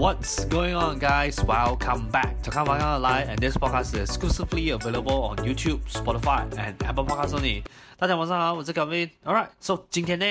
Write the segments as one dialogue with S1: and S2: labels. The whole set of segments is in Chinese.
S1: What's going on, guys? Welcome back to Come On Live, and this podcast is exclusively available on YouTube, Spotify, and Apple Podcasts only. 大家晚上好，我是 Kevin。Alright, so 今天呢，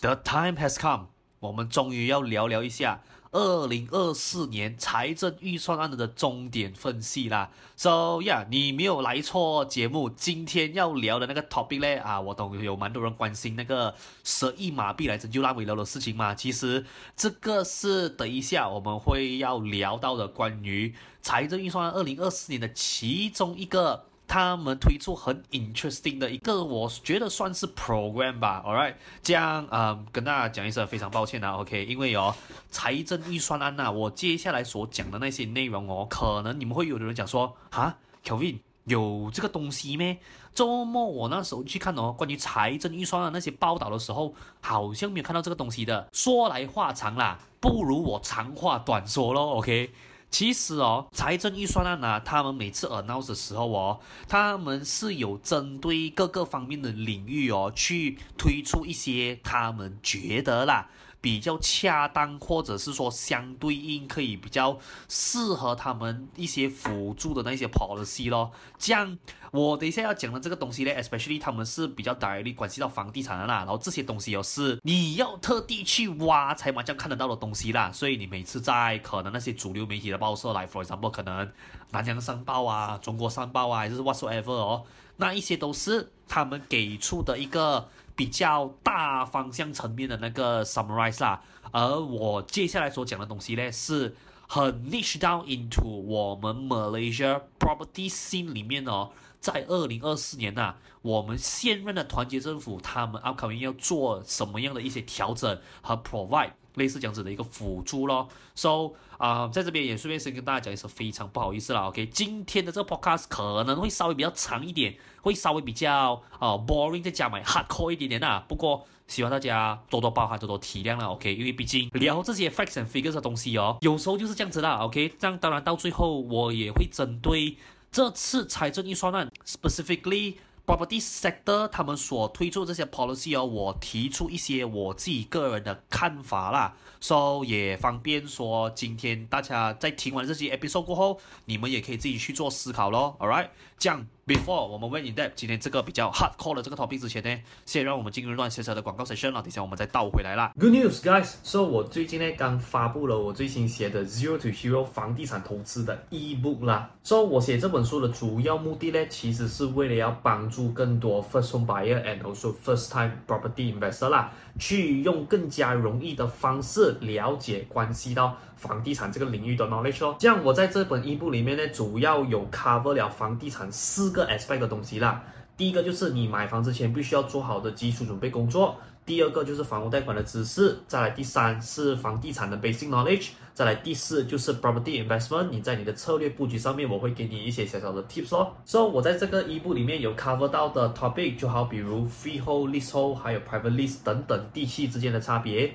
S1: The time has come，我们终于要聊聊一下。 二零二四年财政预算案的重点分析啦，So yeah，你没有来错节目。今天要聊的那个 topic 呢，啊，我懂有蛮多人关心那个十亿马币来拯救烂尾楼的事情嘛。其实这个是等一下我们会要聊到的关于财政预算案二零二四年的其中一个。他们推出很 interesting 的一个，我觉得算是 program 吧，All right，这样，嗯，跟大家讲一声非常抱歉啊，OK，因为哦，财政预算案呐，我接下来所讲的那些内容哦，可能你们会有的人讲说，啊，Kevin 有这个东西咩？周末我那时候去看哦，关于财政预算案那些报道的时候，好像没有看到这个东西的。说来话长啦，不如我长话短说喽，OK。其实哦，财政预算案呢，他们每次 announce 的时候哦，他们是有针对各个方面的领域哦，去推出一些他们觉得啦。比较恰当，或者是说相对应，可以比较适合他们一些辅助的那些 policy 咯。这样，我等一下要讲的这个东西呢，especially 他们是比较 directly 关系到房地产的啦。然后这些东西又是你要特地去挖才马上看得到的东西啦。所以你每次在可能那些主流媒体的报社来，for example，可能南洋商报啊、中国商报啊，还是 whatsoever 哦，那一些都是他们给出的一个。比较大方向层面的那个 summarize 啦，而我接下来所讲的东西呢，是很 niche down into 我们 Malaysia property scene 里面哦，在二零二四年呐、我们现任的团结政府他们 upcoming 要做什么样的一些调整和 provide。类似这样子的一个辅助咯，so 啊、在这边也顺便先跟大家讲一声非常不好意思啦，OK，今天的这个 podcast 可能会稍微比较长一点，会稍微比较啊、boring，再加埋 hardcore 一点点啦，不过希望大家多多包涵，多多体谅啦，OK，因为毕竟聊这些 facts and figures 的东西哦，有时候就是这样子啦，OK，这样当然到最后我也会针对这次财政预算案 specifically。Property sector 他们所推出这些 policy 哦，我提出一些我自己个人的看法啦，so 也方便说今天大家在听完这些 episode 过后，你们也可以自己去做思考咯。Alright，这样。Before 我们 went in depth 今天这个比较 hardcore 的这个 topic 之前呢，先让我们进入一段小小的广告 session 了，等下我们再倒回来啦。
S2: Good news, guys！说、so, 我最近呢刚发布了我最新写的 Zero to Hero 房地产投资的 ebook 啦。说、so, 我写这本书的主要目的呢，其实是为了要帮助更多 first home buyer and also first time property investor 啦，去用更加容易的方式了解关系到房地产这个领域的 knowledge 哦。这样我在这本 ebook 里面呢，主要有 cover 了房地产四个 aspect 的东西啦，第一个就是你买房之前必须要做好的基础准备工作，第二个就是房屋贷款的知识，再来第三是房地产的 basic knowledge，再来第四就是 property investment。你在你的策略布局上面，我会给你一些小小的 tips 哦。So 我在这个 ebook 里面有 cover 到的 topic，就好比如 freehold、leasehold，还有 private lease 等等地契之间的差别。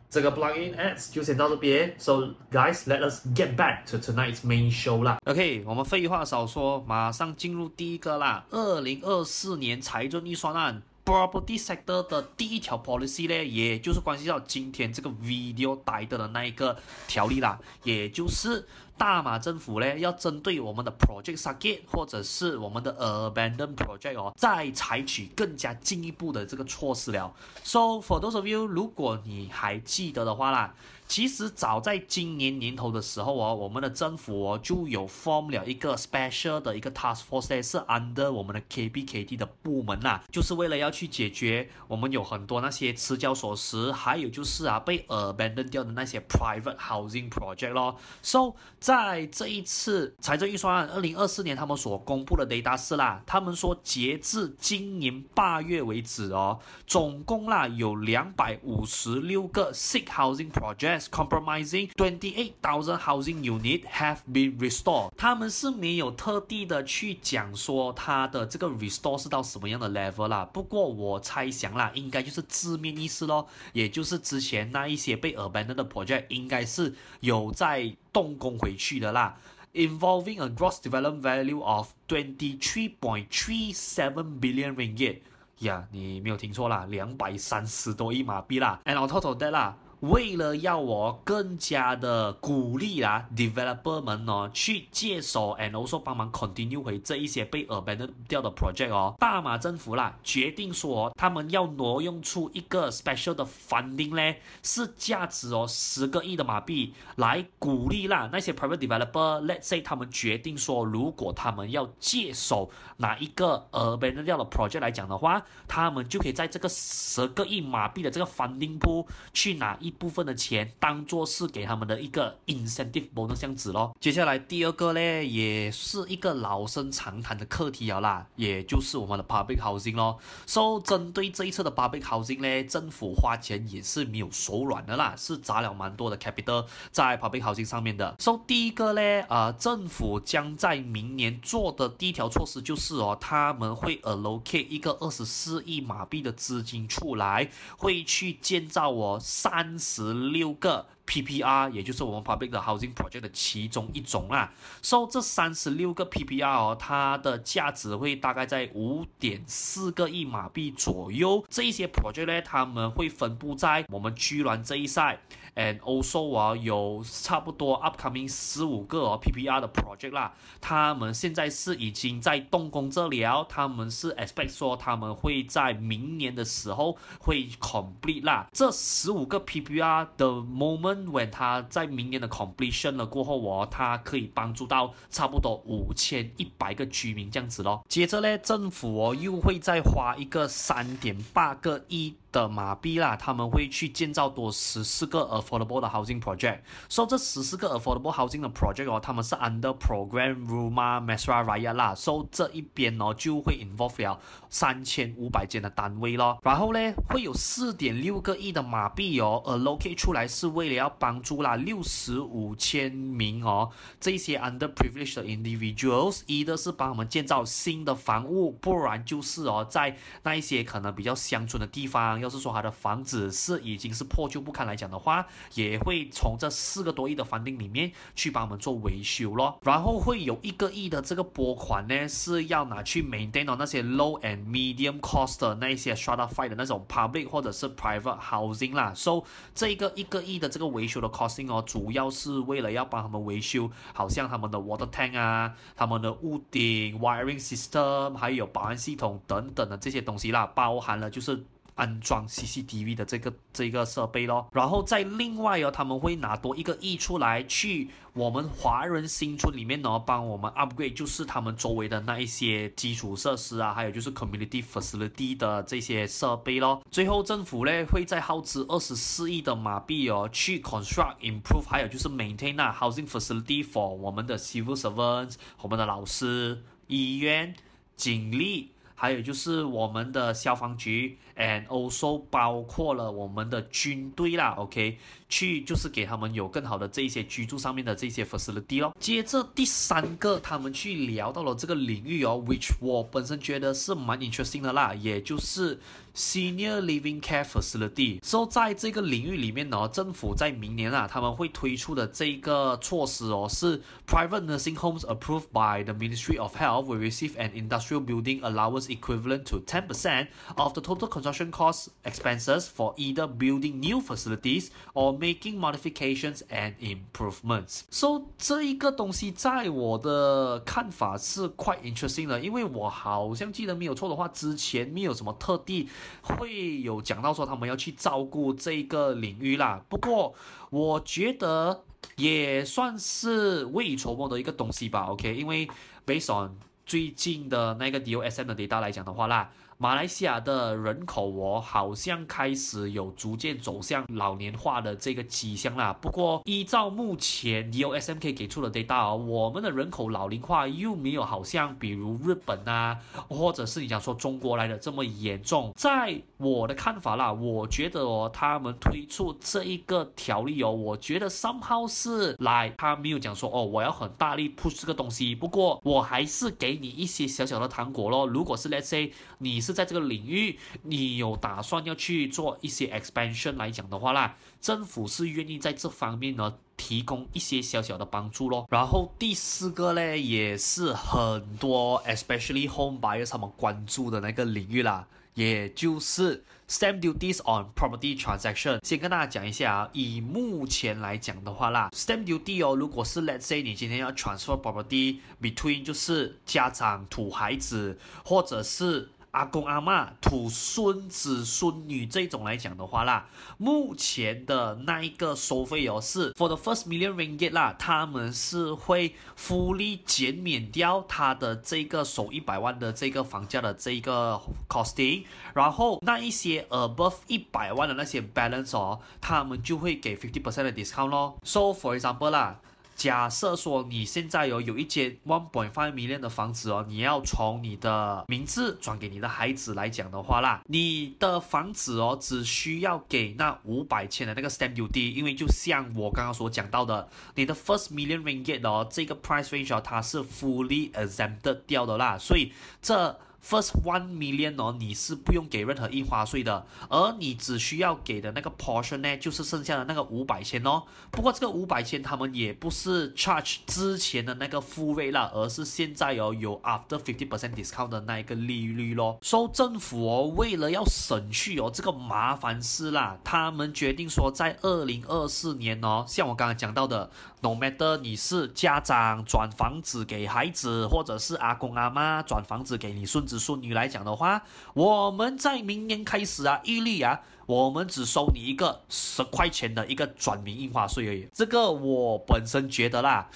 S2: 这个 plugin ads 就先到这边。So guys, let us get back to tonight's main show 啦。
S1: OK，我们废话少说，马上进入第一个啦。二零二四年财政预算案。Property sector 的第一条 policy 呢，也就是关系到今天这个 video 带的的那一个条例啦，也就是大马政府呢要针对我们的 project circuit 或者是我们的 abandoned project 哦，再采取更加进一步的这个措施了。So for those of you，如果你还记得的话啦。其实早在今年年头的时候哦，我们的政府哦就有 form 了一个 special 的一个 task force，是 under 我们的 KPKT 的部门呐、就是为了要去解决我们有很多那些迟交所得，还有就是啊被 abandon 掉的那些 private housing project 咯。So 在这一次财政预算案二零二四年他们所公布的 data 是啦，他们说截至今年八月为止哦，总共啦有两百五十六个 sick housing project。Compromising twenty eight thousand housing unit have been restored。他们是没有特地的去讲说它的这个 restore 是到什么样的 level 啦。不过我猜想啦，应该就是字面意思咯，也就是之前那一些被 abandoned 的 project 应该是有在动工回去的啦。Involving a gross development value of twenty three point three seven billion ringgit。呀，你没有听错啦，两百三十多亿马币啦。And on top of that 啦。 为了要我更加的鼓励啊，developer 们哦去接手，and also 帮忙 continue 回这一些被 abandon 掉的 project 哦，大马政府啦决定说，他们要挪用出一个 special 的 funding 呢，是价值哦十个亿的马币，来鼓励啦那些 private developer，let's say 他们决定说，如果他们要接手哪一个 abandon 掉的 project 来讲的话，他们就可以在这个十个亿马币的这个 funding pool 去拿一。部分的钱当做是给他们的一个 incentive bonus 这样子咯。接下来第二个呢，也是一个老生常谈的课题了啦，也就是我们的 public housing 咯。So 针对这一次的 public housing 呢，政府花钱也是没有手软的啦，是砸了蛮多的 capital 在 public housing 上面的。So 第一个呢，呃，政府将在明年做的第一条措施就是哦，他们会 allocate 一个二十四亿马币的资金出来，会去建造哦三。十六个 PPR，也就是我们 Public 的 Housing Project 的其中一种啦。So 这三十六个 PPR 哦，它的价值会大概在五点四个亿马币左右。这一些 project 呢，他们会分布在我们居銮这一赛。And also 啊，有差不多 upcoming 十五个哦 PPR 的 project 啦，他们现在是已经在动工这里了，他们是 expect 说他们会在明年的时候会 complete 啦。这十五个 PPR 的 moment when 它在明年的 completion 了过后哦，它可以帮助到差不多五千一百个居民这样子咯。接着呢，政府哦又会再花一个三点八个亿。的马币啦，他们会去建造多十四个 affordable 的 housing project。说、so, 这十四个 affordable housing 的 project 哦，他们是 under program Rumah Mesra Raya 啦。So 这一边哦就会 involve 了三千五百间的单位咯。然后呢，会有四点六个亿的马币哦，allocate 出来是为了要帮助啦六十五千名哦这些 underprivileged 的 individuals，一的是帮我们建造新的房屋，不然就是哦在那一些可能比较乡村的地方。要是说他的房子是已经是破旧不堪来讲的话，也会从这四个多亿的 funding 里面去帮我们做维修咯。然后会有一个亿的这个拨款呢，是要拿去 maintain 那些 low and medium cost 的那一些 stratified 的那种 public 或者是 private housing 啦。So 这个一个亿的这个维修的 costing 哦，主要是为了要帮他们维修，好像他们的 water tank 啊，他们的屋顶 wiring system，还有保安系统等等的这些东西啦，包含了就是。安装 CCTV 的这个这个设备咯，然后再另外哦，他们会拿多一个亿出来去我们华人新村里面呢，帮我们 upgrade，就是他们周围的那一些基础设施啊，还有就是 community facility 的这些设备咯。最后政府呢会再耗资二十四亿的马币哦，去 construct improve，还有就是 maintain 那 housing facility for 我们的 civil servants，我们的老师、医院、警力。还有就是我们的消防局，and also 包括了我们的军队啦，OK，去就是给他们有更好的这一些居住上面的这些 facility 咯。接着第三个，他们去聊到了这个领域哦，which 我本身觉得是蛮 interesting 的啦，也就是 senior living care facility。So 在这个领域里面呢，政府在明年啊，他们会推出的这个措施哦，是 private nursing homes approved by the Ministry of Health will receive an industrial building allowance equivalent to 10% of the total construction cost expenses for either building new facilities or making modifications and improvements. So 这一个东西在我的看法是 quite interesting 的，因为我好像记得没有错的话，之前没有什么特地会有讲到说他们要去照顾这个领域啦。不过我觉得也算是未雨绸缪的一个东西吧。OK，因为 based on 最近的那个 DOSM 的 data 来讲的话啦，马来西亚的人口哦，好像开始有逐渐走向老年化的这个迹象啦。不过依照目前 DOSM 可以给出的 data 哦，我们的人口老龄化又没有好像比如日本啊，或者是你讲说中国来的这么严重。在我的看法啦，我觉得哦，他们推出这一个条例哦，我觉得 somehow 是来，他没有讲说哦，我要很大力 push 这个东西。不过我还是给。你一些小小的糖果咯。如果是 Let's say 你是在这个领域，你有打算要去做一些 expansion 来讲的话啦，政府是愿意在这方面呢提供一些小小的帮助咯。然后第四个呢，也是很多 especially home buyers 他们关注的那个领域啦。也就是 stamp duties on property transaction。先跟大家讲一下啊，以目前来讲的话啦，stamp duty 哦，如果是 let's say 你今天要 transfer property between 就是家长土孩子，或者是。阿公阿嬷、土孙子孙女这种来讲的话啦，目前的那一个收费哦是 for the first million ringgit 啦，他们是会福利减免掉他的这个首一百万的这个房价的这个 costing，然后那一些 above 一百万的那些 balance 哦，他们就会给 fifty percent 的 discount 咯。So for example 啦。假设说你现在有有一间 one point five million 的房子哦，你要从你的名字转给你的孩子来讲的话啦，你的房子哦只需要给那五百千的那个 stamp duty，因为就像我刚刚所讲到的，你的 first million ringgit 哦，这个 price range 哦，它是 fully exempted 掉的啦，所以这。First one million 哦，你是不用给任何印花税的，而你只需要给的那个 portion 呢，就是剩下的那个五百千哦。不过这个五百千他们也不是 charge 之前的那个 full rate 啦，而是现在哦有 after fifty percent discount 的那一个利率咯。所以政府哦为了要省去哦这个麻烦事啦，他们决定说在二零二四年哦，像我刚刚讲到的，no matter 你是家长转房子给孩子，或者是阿公阿妈转房子给你孙子。子孙女来讲的话，我们在明年开始啊，伊利啊，我们只收你一个十块钱的一个转名印花税而已。这个我本身觉得啦，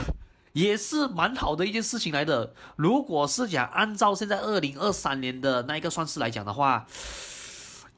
S1: 也是蛮好的一件事情来的。如果是讲按照现在二零二三年的那一个算式来讲的话，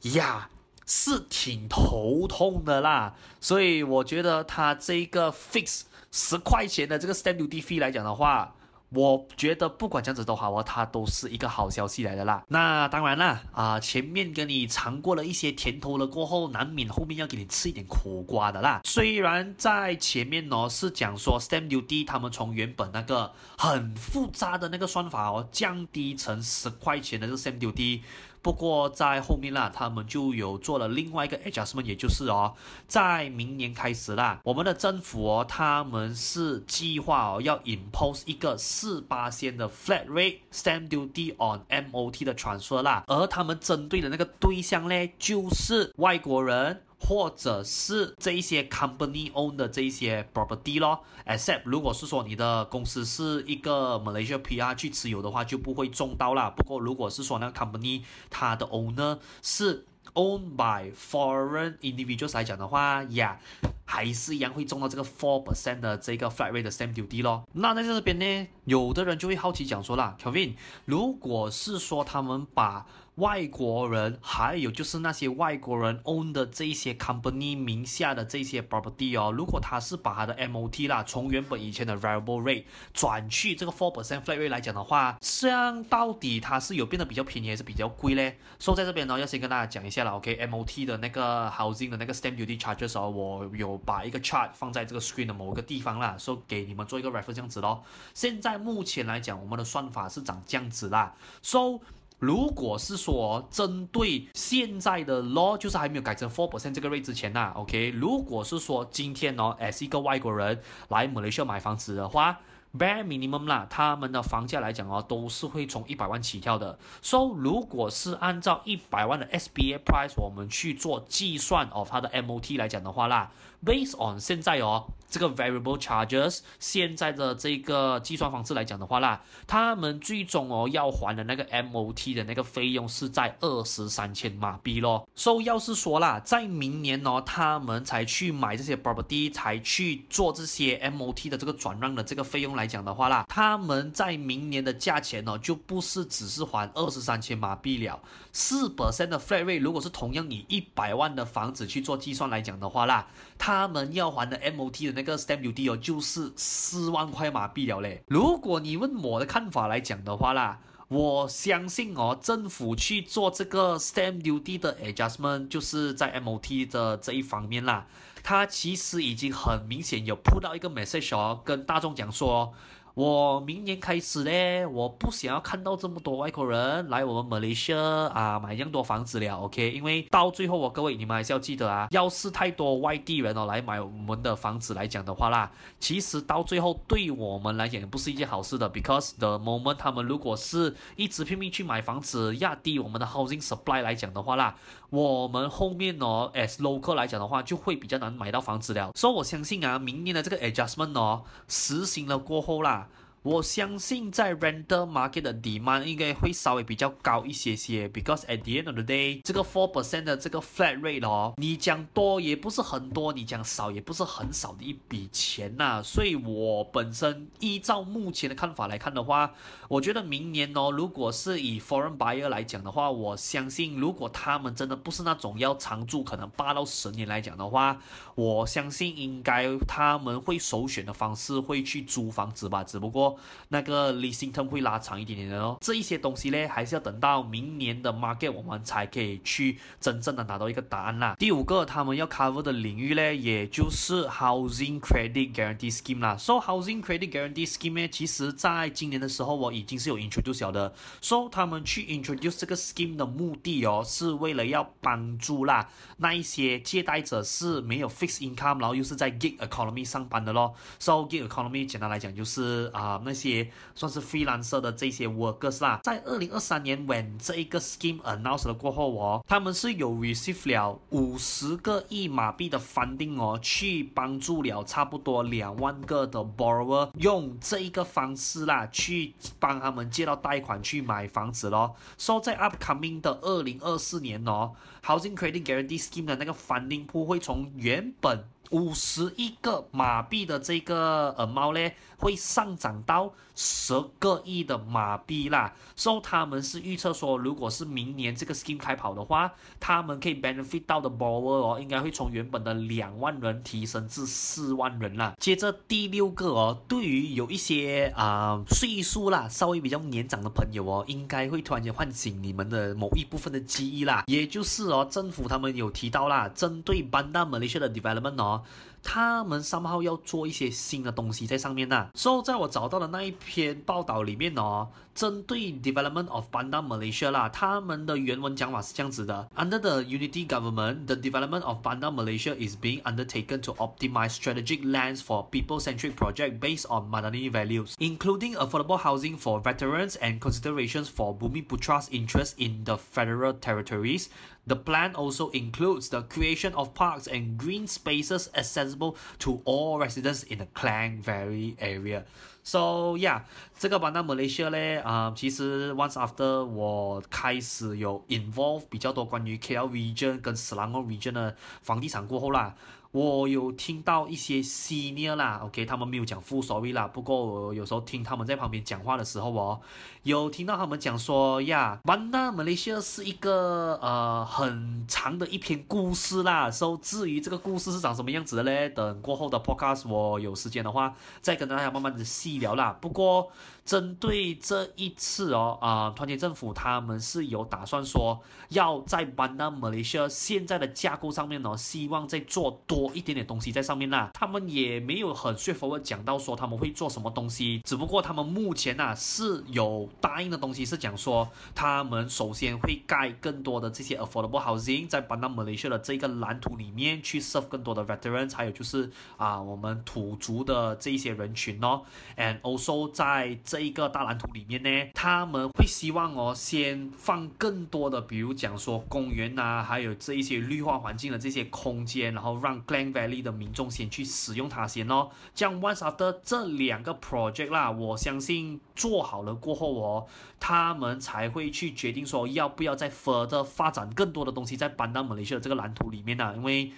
S1: 呀，是挺头痛的啦。所以我觉得他这个 fix 十块钱的这个 stamp duty fee 来讲的话。我觉得不管这样子都好啊，它都是一个好消息来的啦。那当然啦，啊、前面跟你尝过了一些甜头了过后，难免后面要给你吃一点苦瓜的啦。虽然在前面呢是讲说 stamp duty 他们从原本那个很复杂的那个算法哦，降低成十块钱的这个 stamp duty。不过在后面啦，他们就有做了另外一个 adjustment，也就是哦，在明年开始啦，我们的政府哦，他们是计划哦要 impose 一个四八仙的 flat rate stamp duty on MOT 的 transfer 啦，而他们针对的那个对象呢，就是外国人。或者是这一些 company own 的这一些 property 咯，except 如果是说你的公司是一个 Malaysia PR 去持有的话，就不会中到啦。不过如果是说那个 company 它的 owner 是 owned by foreign individuals 来讲的话，呀，还是一样会中到这个 four percent 的这个 flat rate 的 stamp duty 咯。那在这边呢，有的人就会好奇讲说啦，Kevin，如果是说他们把外国人，还有就是那些外国人 own 的这一些 company 名下的这些 property 哦，如果他是把他的 MOT 啦，从原本以前的 variable rate 转去这个 four percent flat rate 来讲的话，这样到底它是有变得比较便宜还是比较贵嘞？所以在这边呢，要先跟大家讲一下了，OK，MOT 的那个 housing 的那个 stamp duty charges 哦，我有把一个 chart 放在这个 screen 的某个地方啦，说、so、给你们做一个 reference 这样子咯。现在目前来讲，我们的算法是长这样子啦，so。如果是说针对现在的 law，就是还没有改成 four percent 这个 rate 之前呐、，OK，如果是说今天呢，as 一个外国人来马来西亚买房子的话，bare minimum 啦，他们的房价来讲哦，都是会从一百万起跳的。So 如果是按照一百万的 SBA price，我们去做计算哦，它的 MOT 来讲的话啦，based on 现在哦。这个 variable charges 现在的这个计算方式来讲的话啦，他们最终哦要还的那个 MOT 的那个费用是在二十三千马币咯。所以要是说啦，在明年哦，他们才去买这些 property，才去做这些 MOT 的这个转让的这个费用来讲的话啦，他们在明年的价钱哦，就不是只是还二十三千马币了。四 percent 的 flat rate，如果是同样以一百万的房子去做计算来讲的话啦，他们要还的 MOT 的那那个 stamp duty 哦，就是四万块马币了嘞。如果你问我的看法来讲的话啦，我相信哦，政府去做这个 stamp duty 的 adjustment，就是在 MOT 的这一方面啦，它其实已经很明显有铺到一个 message 哦，跟大众讲说。我明年开始呢，我不想要看到这么多外国人来我们马来西亚啊买这样多房子了，OK？因为到最后我各位你们还是要记得啊，要是太多外地人哦来买我们的房子来讲的话啦，其实到最后对我们来讲也不是一件好事的，because the moment 他们如果是一直拼命去买房子压低我们的 housing supply 来讲的话啦，我们后面哦 as local 来讲的话就会比较难买到房子了，所以我相信啊，明年的这个 adjustment 哦实行了过后啦。我相信在 rental market 的 demand 应该会稍微比较高一些些，because at the end of the day，这个 four percent 的这个 flat rate 哦，你讲多也不是很多，你讲少也不是很少的一笔钱呐、所以我本身依照目前的看法来看的话，我觉得明年哦，如果是以 foreign buyer 来讲的话，我相信如果他们真的不是那种要长住，可能八到十年来讲的话，我相信应该他们会首选的方式会去租房子吧，只不过。那个 leasing term 会拉长一点点的哦，这一些东西呢，还是要等到明年的 market 我们才可以去真正的拿到一个答案啦。第五个他们要 cover 的领域呢，也就是 housing credit guarantee scheme 啦。So housing credit guarantee scheme 呢，其实在今年的时候我已经是有 introduce 的。So 他们去 introduce 这个 scheme 的目的哦，是为了要帮助啦那一些借贷者是没有 fixed income，然后又是在 gig economy 上班的咯。So gig economy 简单来讲就是啊。那些算是 freelancer 的这些 workers 啦，在二零二三年 when 这一个 scheme announced 了过后哦，他们是有 receive 了五十个亿马币的 funding 哦，去帮助了差不多两万个的 borrower 用这一个方式啦，去帮他们借到贷款去买房子咯。So 在 upcoming 的二零二四年哦，Housing Credit Guarantee Scheme 的那个 funding pool 会从原本五十亿个马币的这个 amount 呢，会上涨到十个亿的马币啦。所以他们是预测说，如果是明年这个 scheme 开跑的话，他们可以 benefit 到的 borrower 哦，应该会从原本的两万人提升至四万人啦。接着第六个哦，对于有一些啊、呃、岁数啦稍微比较年长的朋友哦，应该会突然间唤醒你们的某一部分的记忆啦。也就是哦，政府他们有提到啦，针对 Banda Malaysia 的 development 哦。他们三号要做一些新的东西在上面呐、啊，所以在我找到的那一篇报道里面哦，针对 development of Bandar Malaysia 啦，他们的原文讲法是这样子的：Under the Unity Government, the development of Bandar Malaysia is being undertaken to optimize strategic lands for people-centric project based on Madani values, including affordable housing for veterans and considerations for Bumiputra's interest in the federal territories. The plan also includes the creation of parks and green spaces accessible to all residents in the Klang Valley area. So yeah，这个 Banana Malaysia 呢，啊、呃，其实 once after 我开始有 involve 比较多关于 KL region 跟 Selangor region 的房地产过后啦。我有听到一些 senior 啦，OK，他们没有讲 full story 啦，不过我有时候听他们在旁边讲话的时候哦，有听到他们讲说呀，Bandar Malaysia 是一个呃很长的一篇故事啦。所以至于这个故事是长什么样子的嘞，等过后的 podcast 我有时间的话再跟大家慢慢的细聊啦。不过针对这一次哦，啊、团结政府他们是有打算说要在 Bandar Malaysia 现在的架构上面呢，希望再做多。一点点东西在上面啦，他们也没有很 straightforward 讲到说他们会做什么东西，只不过他们目前呐、啊、是有答应的东西，是讲说他们首先会盖更多的这些 affordable housing 在 Bandar Malaysia 的这个蓝图里面去 serve 更多的 veterans，还有就是啊我们土族的这一些人群哦，and also 在这一个大蓝图里面呢，他们会希望哦先放更多的，比如讲说公园呐，还有这一些绿化环境的这些空间，然后让 Klang Valley 的民众先去使用它先哦，这样 once after 这两个 project 啦，我相信做好了过后哦，他们才会去决定说要不要再 further 发展更多的东西在 Bandar Malaysia 这个蓝图里面呢？因为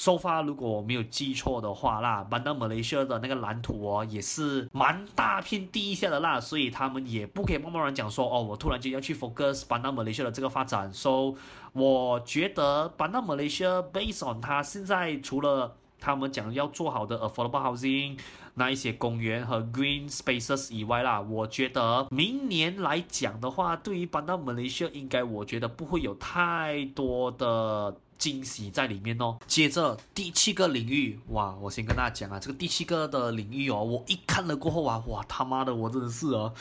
S1: 收发如果我没有记错的话啦，搬到马雷西的那个蓝图哦，也是蛮大片地下的啦，所以他们也不可以贸贸然讲说哦，我突然间要去 focus 搬到马雷西的这个发展。So，我觉得搬到马雷西，based on 它现在除了他们讲要做好的 affordable housing，那一些公园和 green spaces 以外啦，我觉得明年来讲的话，对于搬到马雷西，应该我觉得不会有太多的。惊喜在里面哦。接着第七个领域，哇，我先跟大家讲啊，这个第七个的领域哦，我一看了过后啊，哇，他妈的，我真的是啊，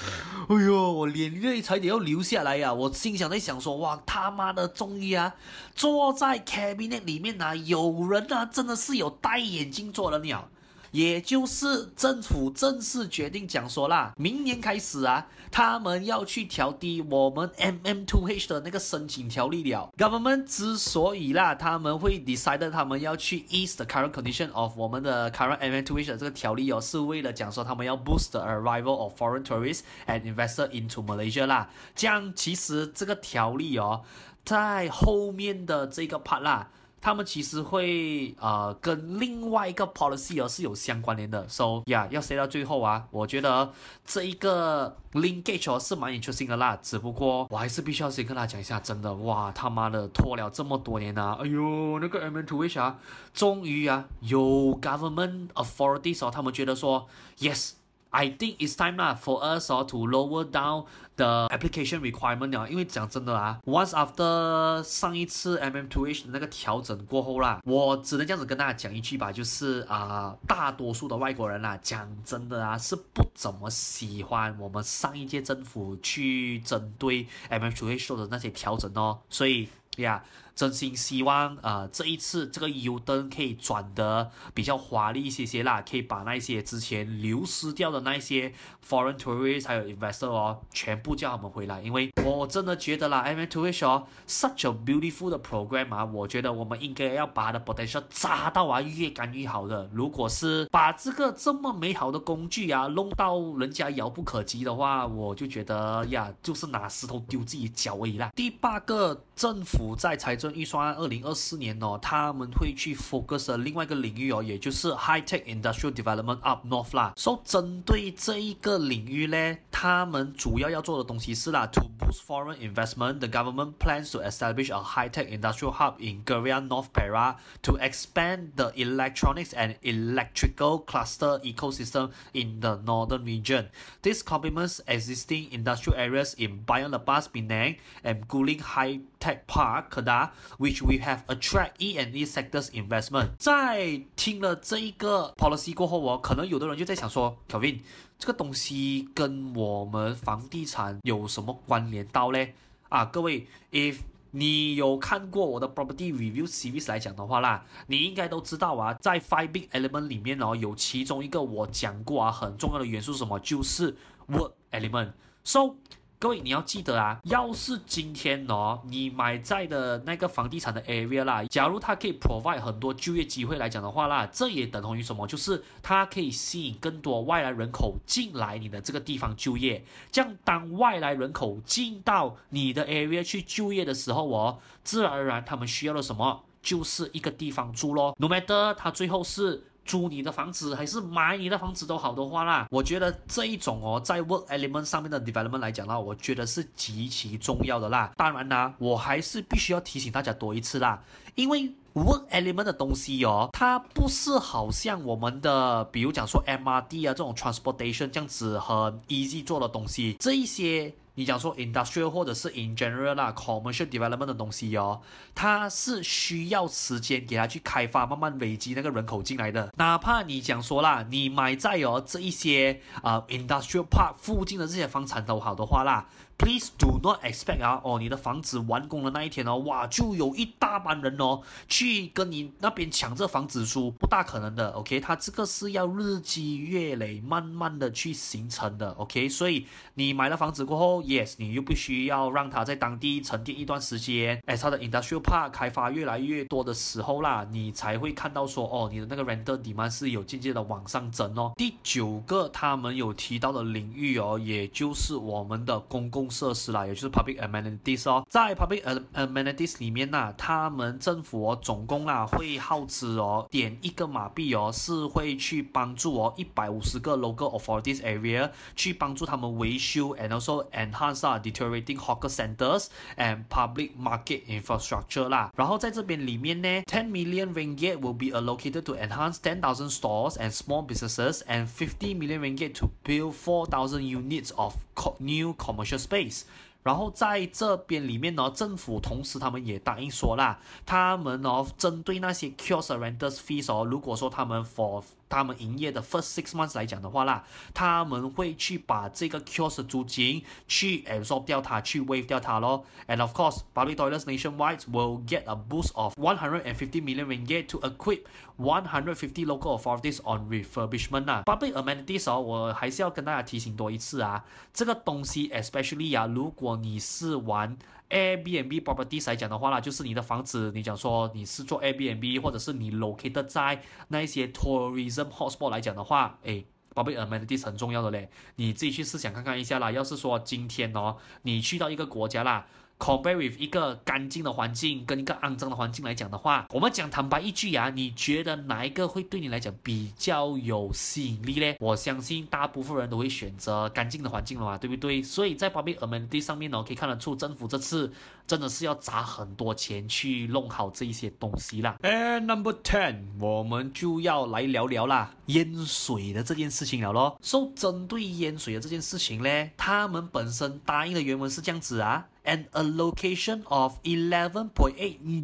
S1: 哎呦，我眼泪差点要流下来呀、我心想在想说，哇，他妈的，终于啊，坐在 cabinet 里面啊，有人啊，真的是有戴眼镜做的鸟。也就是政府正式决定讲说啦，明年开始啊，他们要去调低我们 MM2H 的那个申请条例了。Government 之所以啦，他们会 decide 他们要去 ease the current condition of 我们的 current MM2H 的这个条例哦，是为了讲说他们要 boost the arrival of foreign tourists and investor into Malaysia 啦。这样其实这个条例哦，在后面的这个 part 啦。他们其实会呃跟另外一个 policy 是有相关联的，so 呀、yeah, 要说到最后啊，我觉得这一个 linkage 是蛮 interesting 的啦，只不过我还是必须要先跟大家讲一下，真的哇他妈的拖了这么多年啊，哎呦那个 MM2H 啊，终于啊有 government authorities 哦，他们觉得说 yes。I think it's time 啦，for us or to lower down 的 application requirement 啊，因为讲真的啊，once after 上一次 MM2H 的那个调整过后啦，我只能这样子跟大家讲一句吧，就是啊、大多数的外国人啦，讲真的啊，是不怎么喜欢我们上一届政府去针对 MM2H 做的那些调整哦，所以呀。真心希望，呃，这一次这个 U 灯可以转得比较华丽一些些啦，可以把那些之前流失掉的那些 foreign tourists 还有 investor 哦，全部叫他们回来。因为我真的觉得啦，MM2H 哦，such a beautiful 的 program 啊，我觉得我们应该要把它的 potential 扎到啊，越干越好的。如果是把这个这么美好的工具啊，弄到人家遥不可及的话，我就觉得呀，就是拿石头丢自己脚而已啦。第八个，政府在财政预算案二零二四年哦，他们会去 focus 的另外一个领域哦，也就是 high tech industrial development up north 啦。所以针对这一个领域呢，他们主要要做的东西是啦，to boost foreign investment，the government plans to establish a high tech industrial hub in Geria North Perak to expand the electronics and electrical cluster ecosystem in the northern region. This complements existing industrial areas in Bayan Lepas, Penang, and Guilin High Tech Park, Kedah, which we have attract E and E sectors investment。在听了这一个 policy 过后哦，可能有的人就在想说，Kevin，这个东西跟我们房地产有什么关联到嘞？啊，各位，if 你有看过我的 property review series 来讲的话啦，你应该都知道啊，在 five big element 里面哦，有其中一个我讲过啊，很重要的元素是什么？就是 work element。So 各位你要记得啊，要是今天哦，你买在的那个房地产的 area 啦，假如它可以 provide 很多就业机会来讲的话啦，这也等同于什么？就是它可以吸引更多外来人口进来你的这个地方就业。这样当外来人口进到你的 area 去就业的时候哦，自然而然他们需要的什么？就是一个地方住咯。No matter 他最后是。租你的房子还是买你的房子都好的话啦，我觉得这一种哦，在 work element 上面的 development 来讲啦，我觉得是极其重要的啦。当然啦，我还是必须要提醒大家多一次啦，因为 work element 的东西哦，它不是好像我们的，比如讲说 MRT 啊这种 transportation 这样子很 easy 做的东西，这一些。你讲说 industrial 或者是 in general 啦，commercial development 的东西哦，它是需要时间给它去开发，慢慢累积那个人口进来的。哪怕你讲说啦，你买在哦这一些啊、呃、industrial park 附近的这些房产都好的话啦。Please do not expect 啊，哦，你的房子完工的那一天哦，哇，就有一大班人哦，去跟你那边抢这房子住，不大可能的，OK？它这个是要日积月累，慢慢的去形成的，OK？所以你买了房子过后，Yes，你又必须要让它在当地沉淀一段时间，哎，它的 industrial park 开发越来越多的时候啦，你才会看到说，哦，你的那个 rental demand 是有渐渐的往上增哦。第九个他们有提到的领域哦，也就是我们的公共。设施啦，也就是 public amenities 哦，在 public amenities 里面呢，他们政府哦总共啦会耗资哦点一个马币哦，是会去帮助哦一百五十个 local authorities area 去帮助他们维修，and also enhance 啊 deteriorating hawker centers and public market infrastructure 啦。然后在这边里面呢，ten million ringgit will be allocated to enhance ten thousand stores and small businesses and fifty million ringgit to build four thousand units of new commercial space。然后在这边里面呢，政府同时他们也答应说啦，他们呢针对那些 cure surrenders fees 哦，如果说他们否他们营业的 first six months 来讲的话啦，他们会去把这个 kiosk 租金去 absorb 掉它，去 waive 掉它咯。And of course, public toilets nationwide will get a boost of 150 million ringgit to equip 150 local authorities on refurbishment 啊。Public amenities 哦，我还是要跟大家提醒多一次啊，这个东西 especially 啊，如果你是玩。Airbnb properties 来讲的话啦，就是你的房子，你讲说你是做 Airbnb，或者是你 located 在那一些 tourism hotspot 来讲的话，诶宝贝 amenities 很重要的嘞，你自己去试想看看一下啦。要是说今天哦，你去到一个国家啦。Compare with 一个干净的环境跟一个肮脏的环境来讲的话，我们讲坦白一句啊，你觉得哪一个会对你来讲比较有吸引力呢？我相信大部分人都会选择干净的环境了嘛，对不对？所以在 public amenity 上面呢，可以看得出政府这次真的是要砸很多钱去弄好这一些东西啦。And number ten，我们就要来聊聊啦，淹水的这件事情了咯。So 针对淹水的这件事情呢，他们本身答应的原文是这样子啊。An allocation of 11.8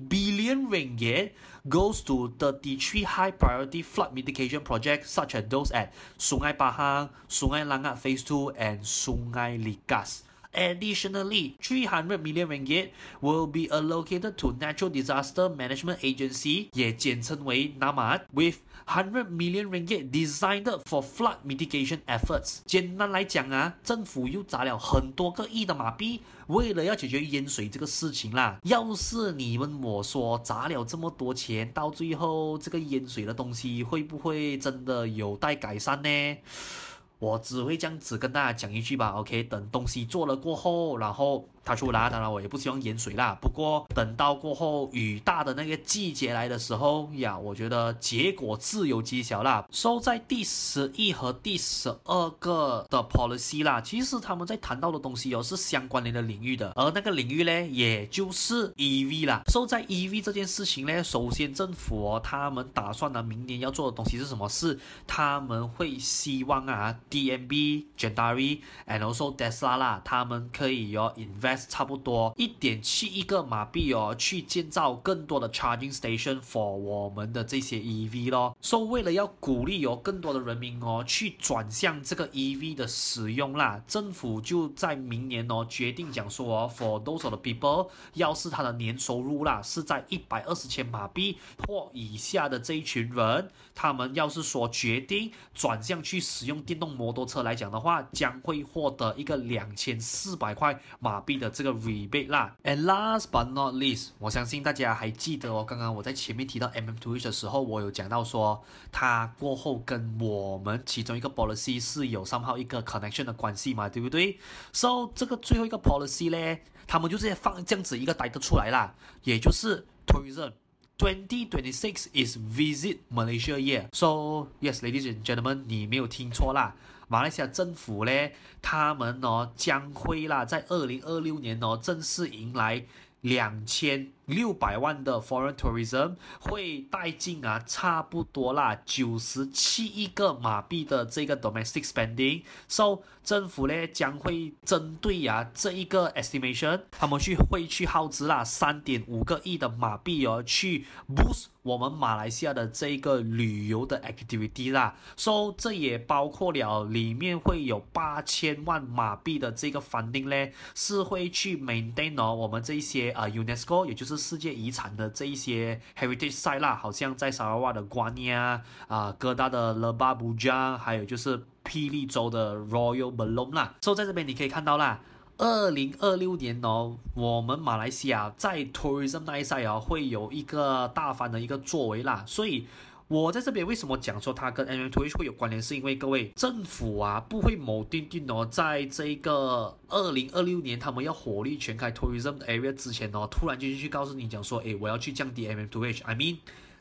S1: billion ringgit goes to 33 high-priority flood mitigation projects, such as those at Sungai Pahang, Sungai Langat Phase 2, and Sungai Ligas. Additionally, 300 million ringgit will be allocated to Natural Disaster Management Agency, 也简称为 NAMAD, with 100 million ringgit designed for flood mitigation efforts。简单来讲啊，政府又砸了很多个亿的马币，为了要解决淹水这个事情啦。要是你问我说砸了这么多钱，到最后这个淹水的东西会不会真的有待改善呢？我只会这样子跟大家讲一句吧，OK，等东西做了过后，然后。他出来，当然我也不希望淹水啦。不过等到过后雨大的那个季节来的时候呀，我觉得结果自有揭晓啦。收在第十一和第十二个的 policy 啦，其实他们在谈到的东西哦是相关联的领域的，而那个领域呢，也就是 EV 啦。收在 EV 这件事情呢，首先政府哦，他们打算呢明年要做的东西是什么？是他们会希望啊，DNB、Gentari and also Tesla 啦，他们可以要 invest。差不多一点七亿个马币哦，去建造更多的 charging station for 我们的这些 EV 咯。所以为了要鼓励有更多的人民哦去转向这个 EV 的使用啦，政府就在明年哦决定讲说哦，for those of the people，要是他的年收入啦是在一百二十千马币或以下的这一群人，他们要是说决定转向去使用电动摩托车来讲的话，将会获得一个两千四百块马币的这个 rebate 啦。And last but not least，我相信大家还记得哦，刚刚我在前面提到 MM2H 的时候，我有讲到说，它过后跟我们其中一个 policy 是有 somehow 一个 connection 的关系嘛，对不对？So 这个最后一个 policy 呢，他们就直接放这样子一个 title 出来啦，也就是 tourism。2026 is Visit Malaysia Year. So yes, ladies and gentlemen，你没有听错啦。马来西亚政府呢，他们哦将会啦，在二零二六年哦正式迎来两千六百万的 foreign tourism，会带进啊差不多啦九十七亿个马币的这个 domestic spending。So 政府呢将会针对啊这一个 estimation，他们去会去耗资啦三点五个亿的马币哦去 boost。我们马来西亚的这个旅游的 activity 啦，so 这也包括了里面会有八千万马币的这个 funding 呢，是会去 maintain 哦我们这一些啊、UNESCO 也就是世界遗产的这一些 heritage site 啦，好像在沙拉瓦的瓜尼亚啊，哥大的勒巴布加还有就是霹雳州的 Royal b a l o m 啦，so 在这边你可以看到啦。二零二六年哦，我们马来西亚在 tourism 那一赛哦，会有一个大翻的一个作为啦。所以，我在这边为什么讲说它跟 MM2H 会有关联？是因为各位政府啊，不会某定定哦，在这个二零二六年他们要火力全开 tourism area 之前哦，突然间去告诉你讲说，诶，我要去降低 MM2H。I mean，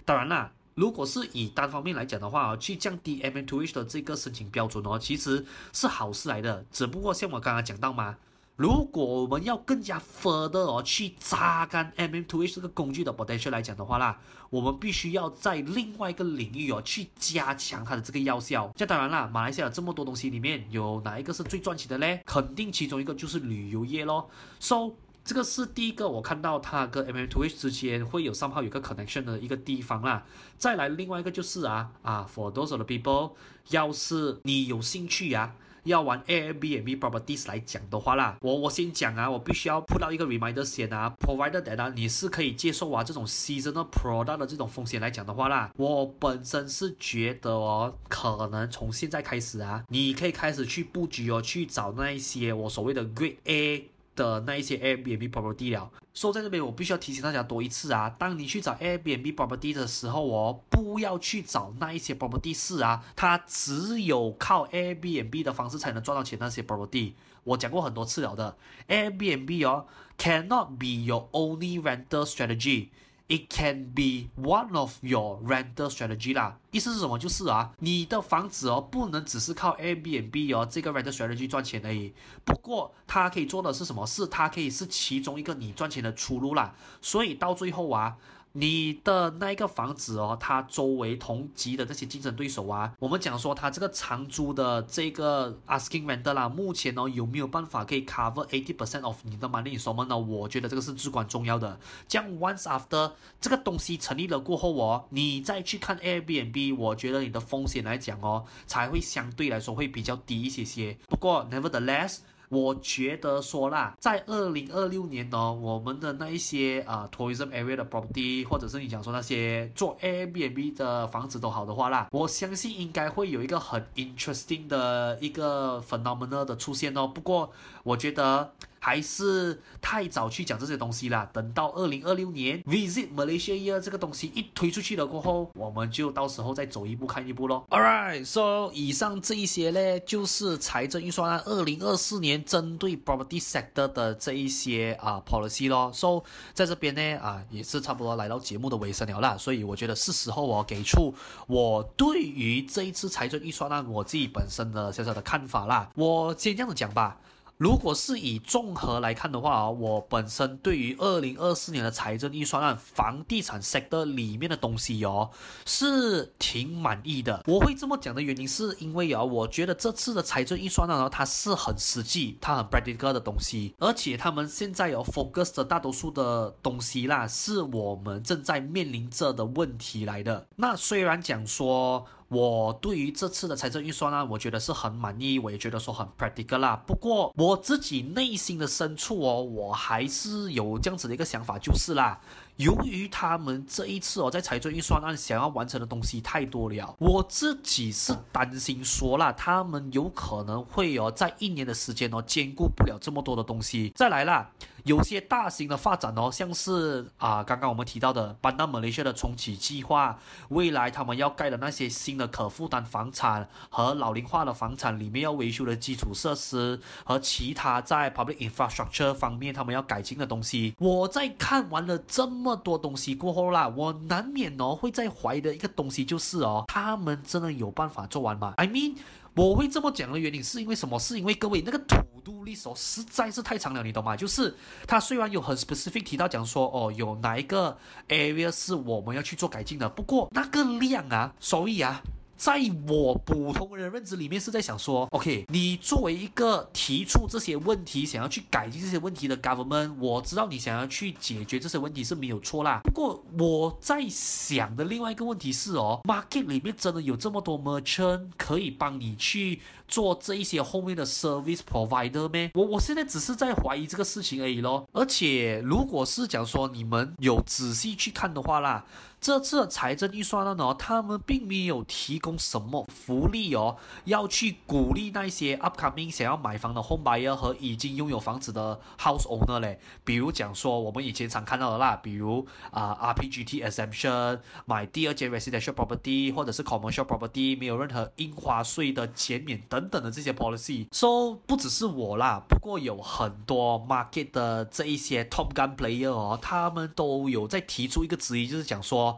S1: 当然啦，如果是以单方面来讲的话，去降低 MM2H 的这个申请标准哦，其实是好事来的。只不过像我刚刚讲到嘛。如果我们要更加 further 哦去榨干 MM2H 这个工具的 potential 来讲的话啦，我们必须要在另外一个领域哦去加强它的这个药效。这当然啦，马来西亚有这么多东西里面有哪一个是最赚钱的嘞？肯定其中一个就是旅游业咯。So 这个是第一个我看到它跟 MM2H 之间会有 somehow 有个 connection 的一个地方啦。再来另外一个就是啊啊，for those of the people，要是你有兴趣呀、啊。要玩 Airbnb properties 来讲的话啦，我我先讲啊，我必须要铺到一个 reminder 先啊，provided that 啊，你是可以接受啊这种 seasonal product 的这种风险来讲的话啦，我本身是觉得哦，可能从现在开始啊，你可以开始去布局哦，去找那一些我所谓的 Great A。的那一些 Airbnb property 了，说在这边我必须要提醒大家多一次啊，当你去找 Airbnb property 的时候哦，不要去找那一些 property 是啊，它只有靠 Airbnb 的方式才能赚到钱那些 property，我讲过很多次了的，Airbnb 哦，cannot be your only rental strategy。It can be one of your rental strategy 啦，意思是什么？就是啊，你的房子哦，不能只是靠 Airbnb 哦这个 rental strategy 赚钱而已。不过它可以做的是什么？是它可以是其中一个你赚钱的出路啦。所以到最后啊。你的那一个房子哦，它周围同级的这些竞争对手啊，我们讲说它这个长租的这个 asking rent 啦，目前哦有没有办法可以 cover eighty percent of 你的 money installment 呢？我觉得这个是至关重要的。这样 once after 这个东西成立了过后哦，你再去看 Airbnb，我觉得你的风险来讲哦，才会相对来说会比较低一些些。不过 nevertheless。我觉得说啦，在二零二六年呢，我们的那一些啊、tourism area 的 property，或者是你讲说那些做 Airbnb 的房子都好的话啦，我相信应该会有一个很 interesting 的一个 phenomena 的出现哦。不过我觉得。还是太早去讲这些东西啦。等到二零二六年 Visit Malaysia Year 这个东西一推出去了过后，我们就到时候再走一步看一步咯。Alright，so 以上这一些呢，就是财政预算案二零二四年针对 property sector 的这一些啊 policy 咯。So 在这边呢啊，也是差不多来到节目的尾声了啦。所以我觉得是时候我给出我对于这一次财政预算案我自己本身的小小的看法啦。我先这样子讲吧。如果是以综合来看的话啊，我本身对于二零二四年的财政预算案，房地产 sector 里面的东西哦，是挺满意的。我会这么讲的原因，是因为啊，我觉得这次的财政预算案呢，它是很实际，它很 practical 的东西，而且他们现在有 focus 的大多数的东西啦，是我们正在面临着的问题来的。那虽然讲说，我对于这次的财政预算案，我觉得是很满意，我也觉得说很 practical 啦。不过我自己内心的深处哦，我还是有这样子的一个想法，就是啦，由于他们这一次哦，在财政预算案想要完成的东西太多了，我自己是担心说啦，他们有可能会哦，在一年的时间哦，兼顾不了这么多的东西。再来啦。有些大型的发展哦，像是啊，刚刚我们提到的班纳马来西亚的重启计划，未来他们要盖的那些新的可负担房产和老龄化的房产里面要维修的基础设施和其他在 public infrastructure 方面他们要改进的东西，我在看完了这么多东西过后啦，我难免哦会在怀疑的一个东西就是哦，他们真的有办法做完吗？I mean。我会这么讲的原因是因为什么？是因为各位那个图 do list 哦，实在是太长了，你懂吗？就是它虽然有很 specific 提到讲说哦，有哪一个 area 是我们要去做改进的，不过那个量啊，所以啊。在我普通人认知里面，是在想说，OK，你作为一个提出这些问题、想要去改进这些问题的 government，我知道你想要去解决这些问题是没有错啦。不过我在想的另外一个问题是哦，market 里面真的有这么多 merchant 可以帮你去做这一些后面的 service provider 吗？我我现在只是在怀疑这个事情而已咯。而且如果是讲说你们有仔细去看的话啦。这次财政预算案呢，他们并没有提供什么福利哦，要去鼓励那些 upcoming 想要买房的 home buyer 和已经拥有房子的 house owner 嘞。比如讲说，我们以前常看到的啦，比如啊、RPGT exemption 买第二间 residential property 或者是 commercial property 没有任何印花税的减免等等的这些 policy。So 不只是我啦，不过有很多 market 的这一些 top gun player 哦，他们都有在提出一个质疑，就是讲说。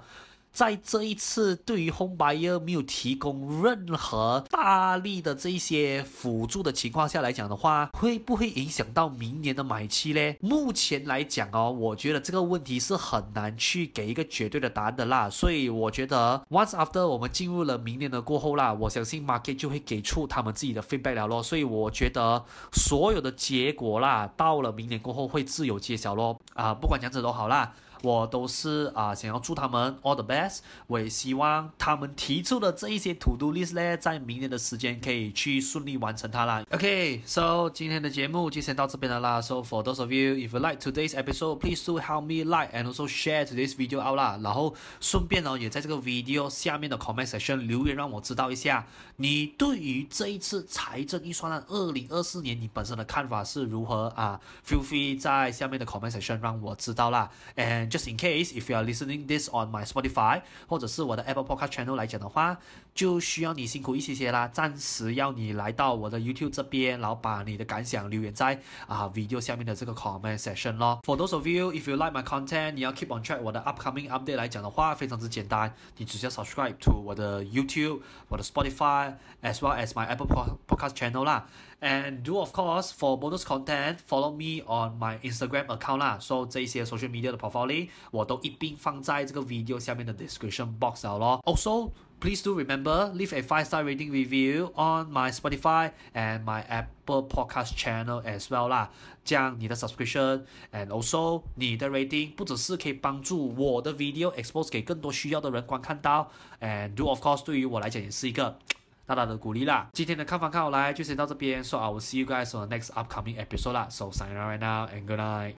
S1: 在这一次对于 home buyer 没有提供任何大力的这些辅助的情况下来讲的话，会不会影响到明年的买期呢？目前来讲哦，我觉得这个问题是很难去给一个绝对的答案的啦。所以我觉得 once after 我们进入了明年的过后啦，我相信 market 就会给出他们自己的 feedback 了咯。所以我觉得所有的结果啦，到了明年过后会自有揭晓咯。啊，不管讲怎都好啦。我都是啊，想要祝他们 all the best。我也希望他们提出的这一些 to do list 呢，在明年的时间可以去顺利完成它啦。OK，so 今天的节目就先到这边了啦。So for those of you if you like today's episode, please do help me like and also share today's video out 啦。然后顺便呢，也在这个 video 下面的 comment section 留言，让我知道一下你对于这一次财政预算案二零二四年你本身的看法是如何啊？Feel free 在下面的 comment section 让我知道啦。And Just in case if you are listening this on my Spotify 或者是我的 Apple Podcast channel 来讲的话，就需要你辛苦一些些啦。暂时要你来到我的 YouTube 这边，然后把你的感想留言在啊 video 下面的这个 comment section 咯。For those of you if you like my content，你要 keep on track 我的 upcoming update 来讲的话，非常之简单，你只需要 subscribe to 我的 YouTube、我的 Spotify as well as my Apple Podcast channel 啦。And do of course for bonus content follow me on my Instagram account 啦。So 这些 social media 的 portfolio 我都一并放在这个 video 下面的 description box 了咯。Also please do remember leave a five star rating review on my Spotify and my Apple Podcast channel as well 啦。这样你的 subscription and also 你的 rating 不只是可以帮助我的 video expose 给更多需要的人观看到，and do of course 对于我来讲也是一个。 大大的鼓励啦！今天的看房看好来就先到这边，so I will see you guys on the next upcoming episode 啦。So sign out right now and good night.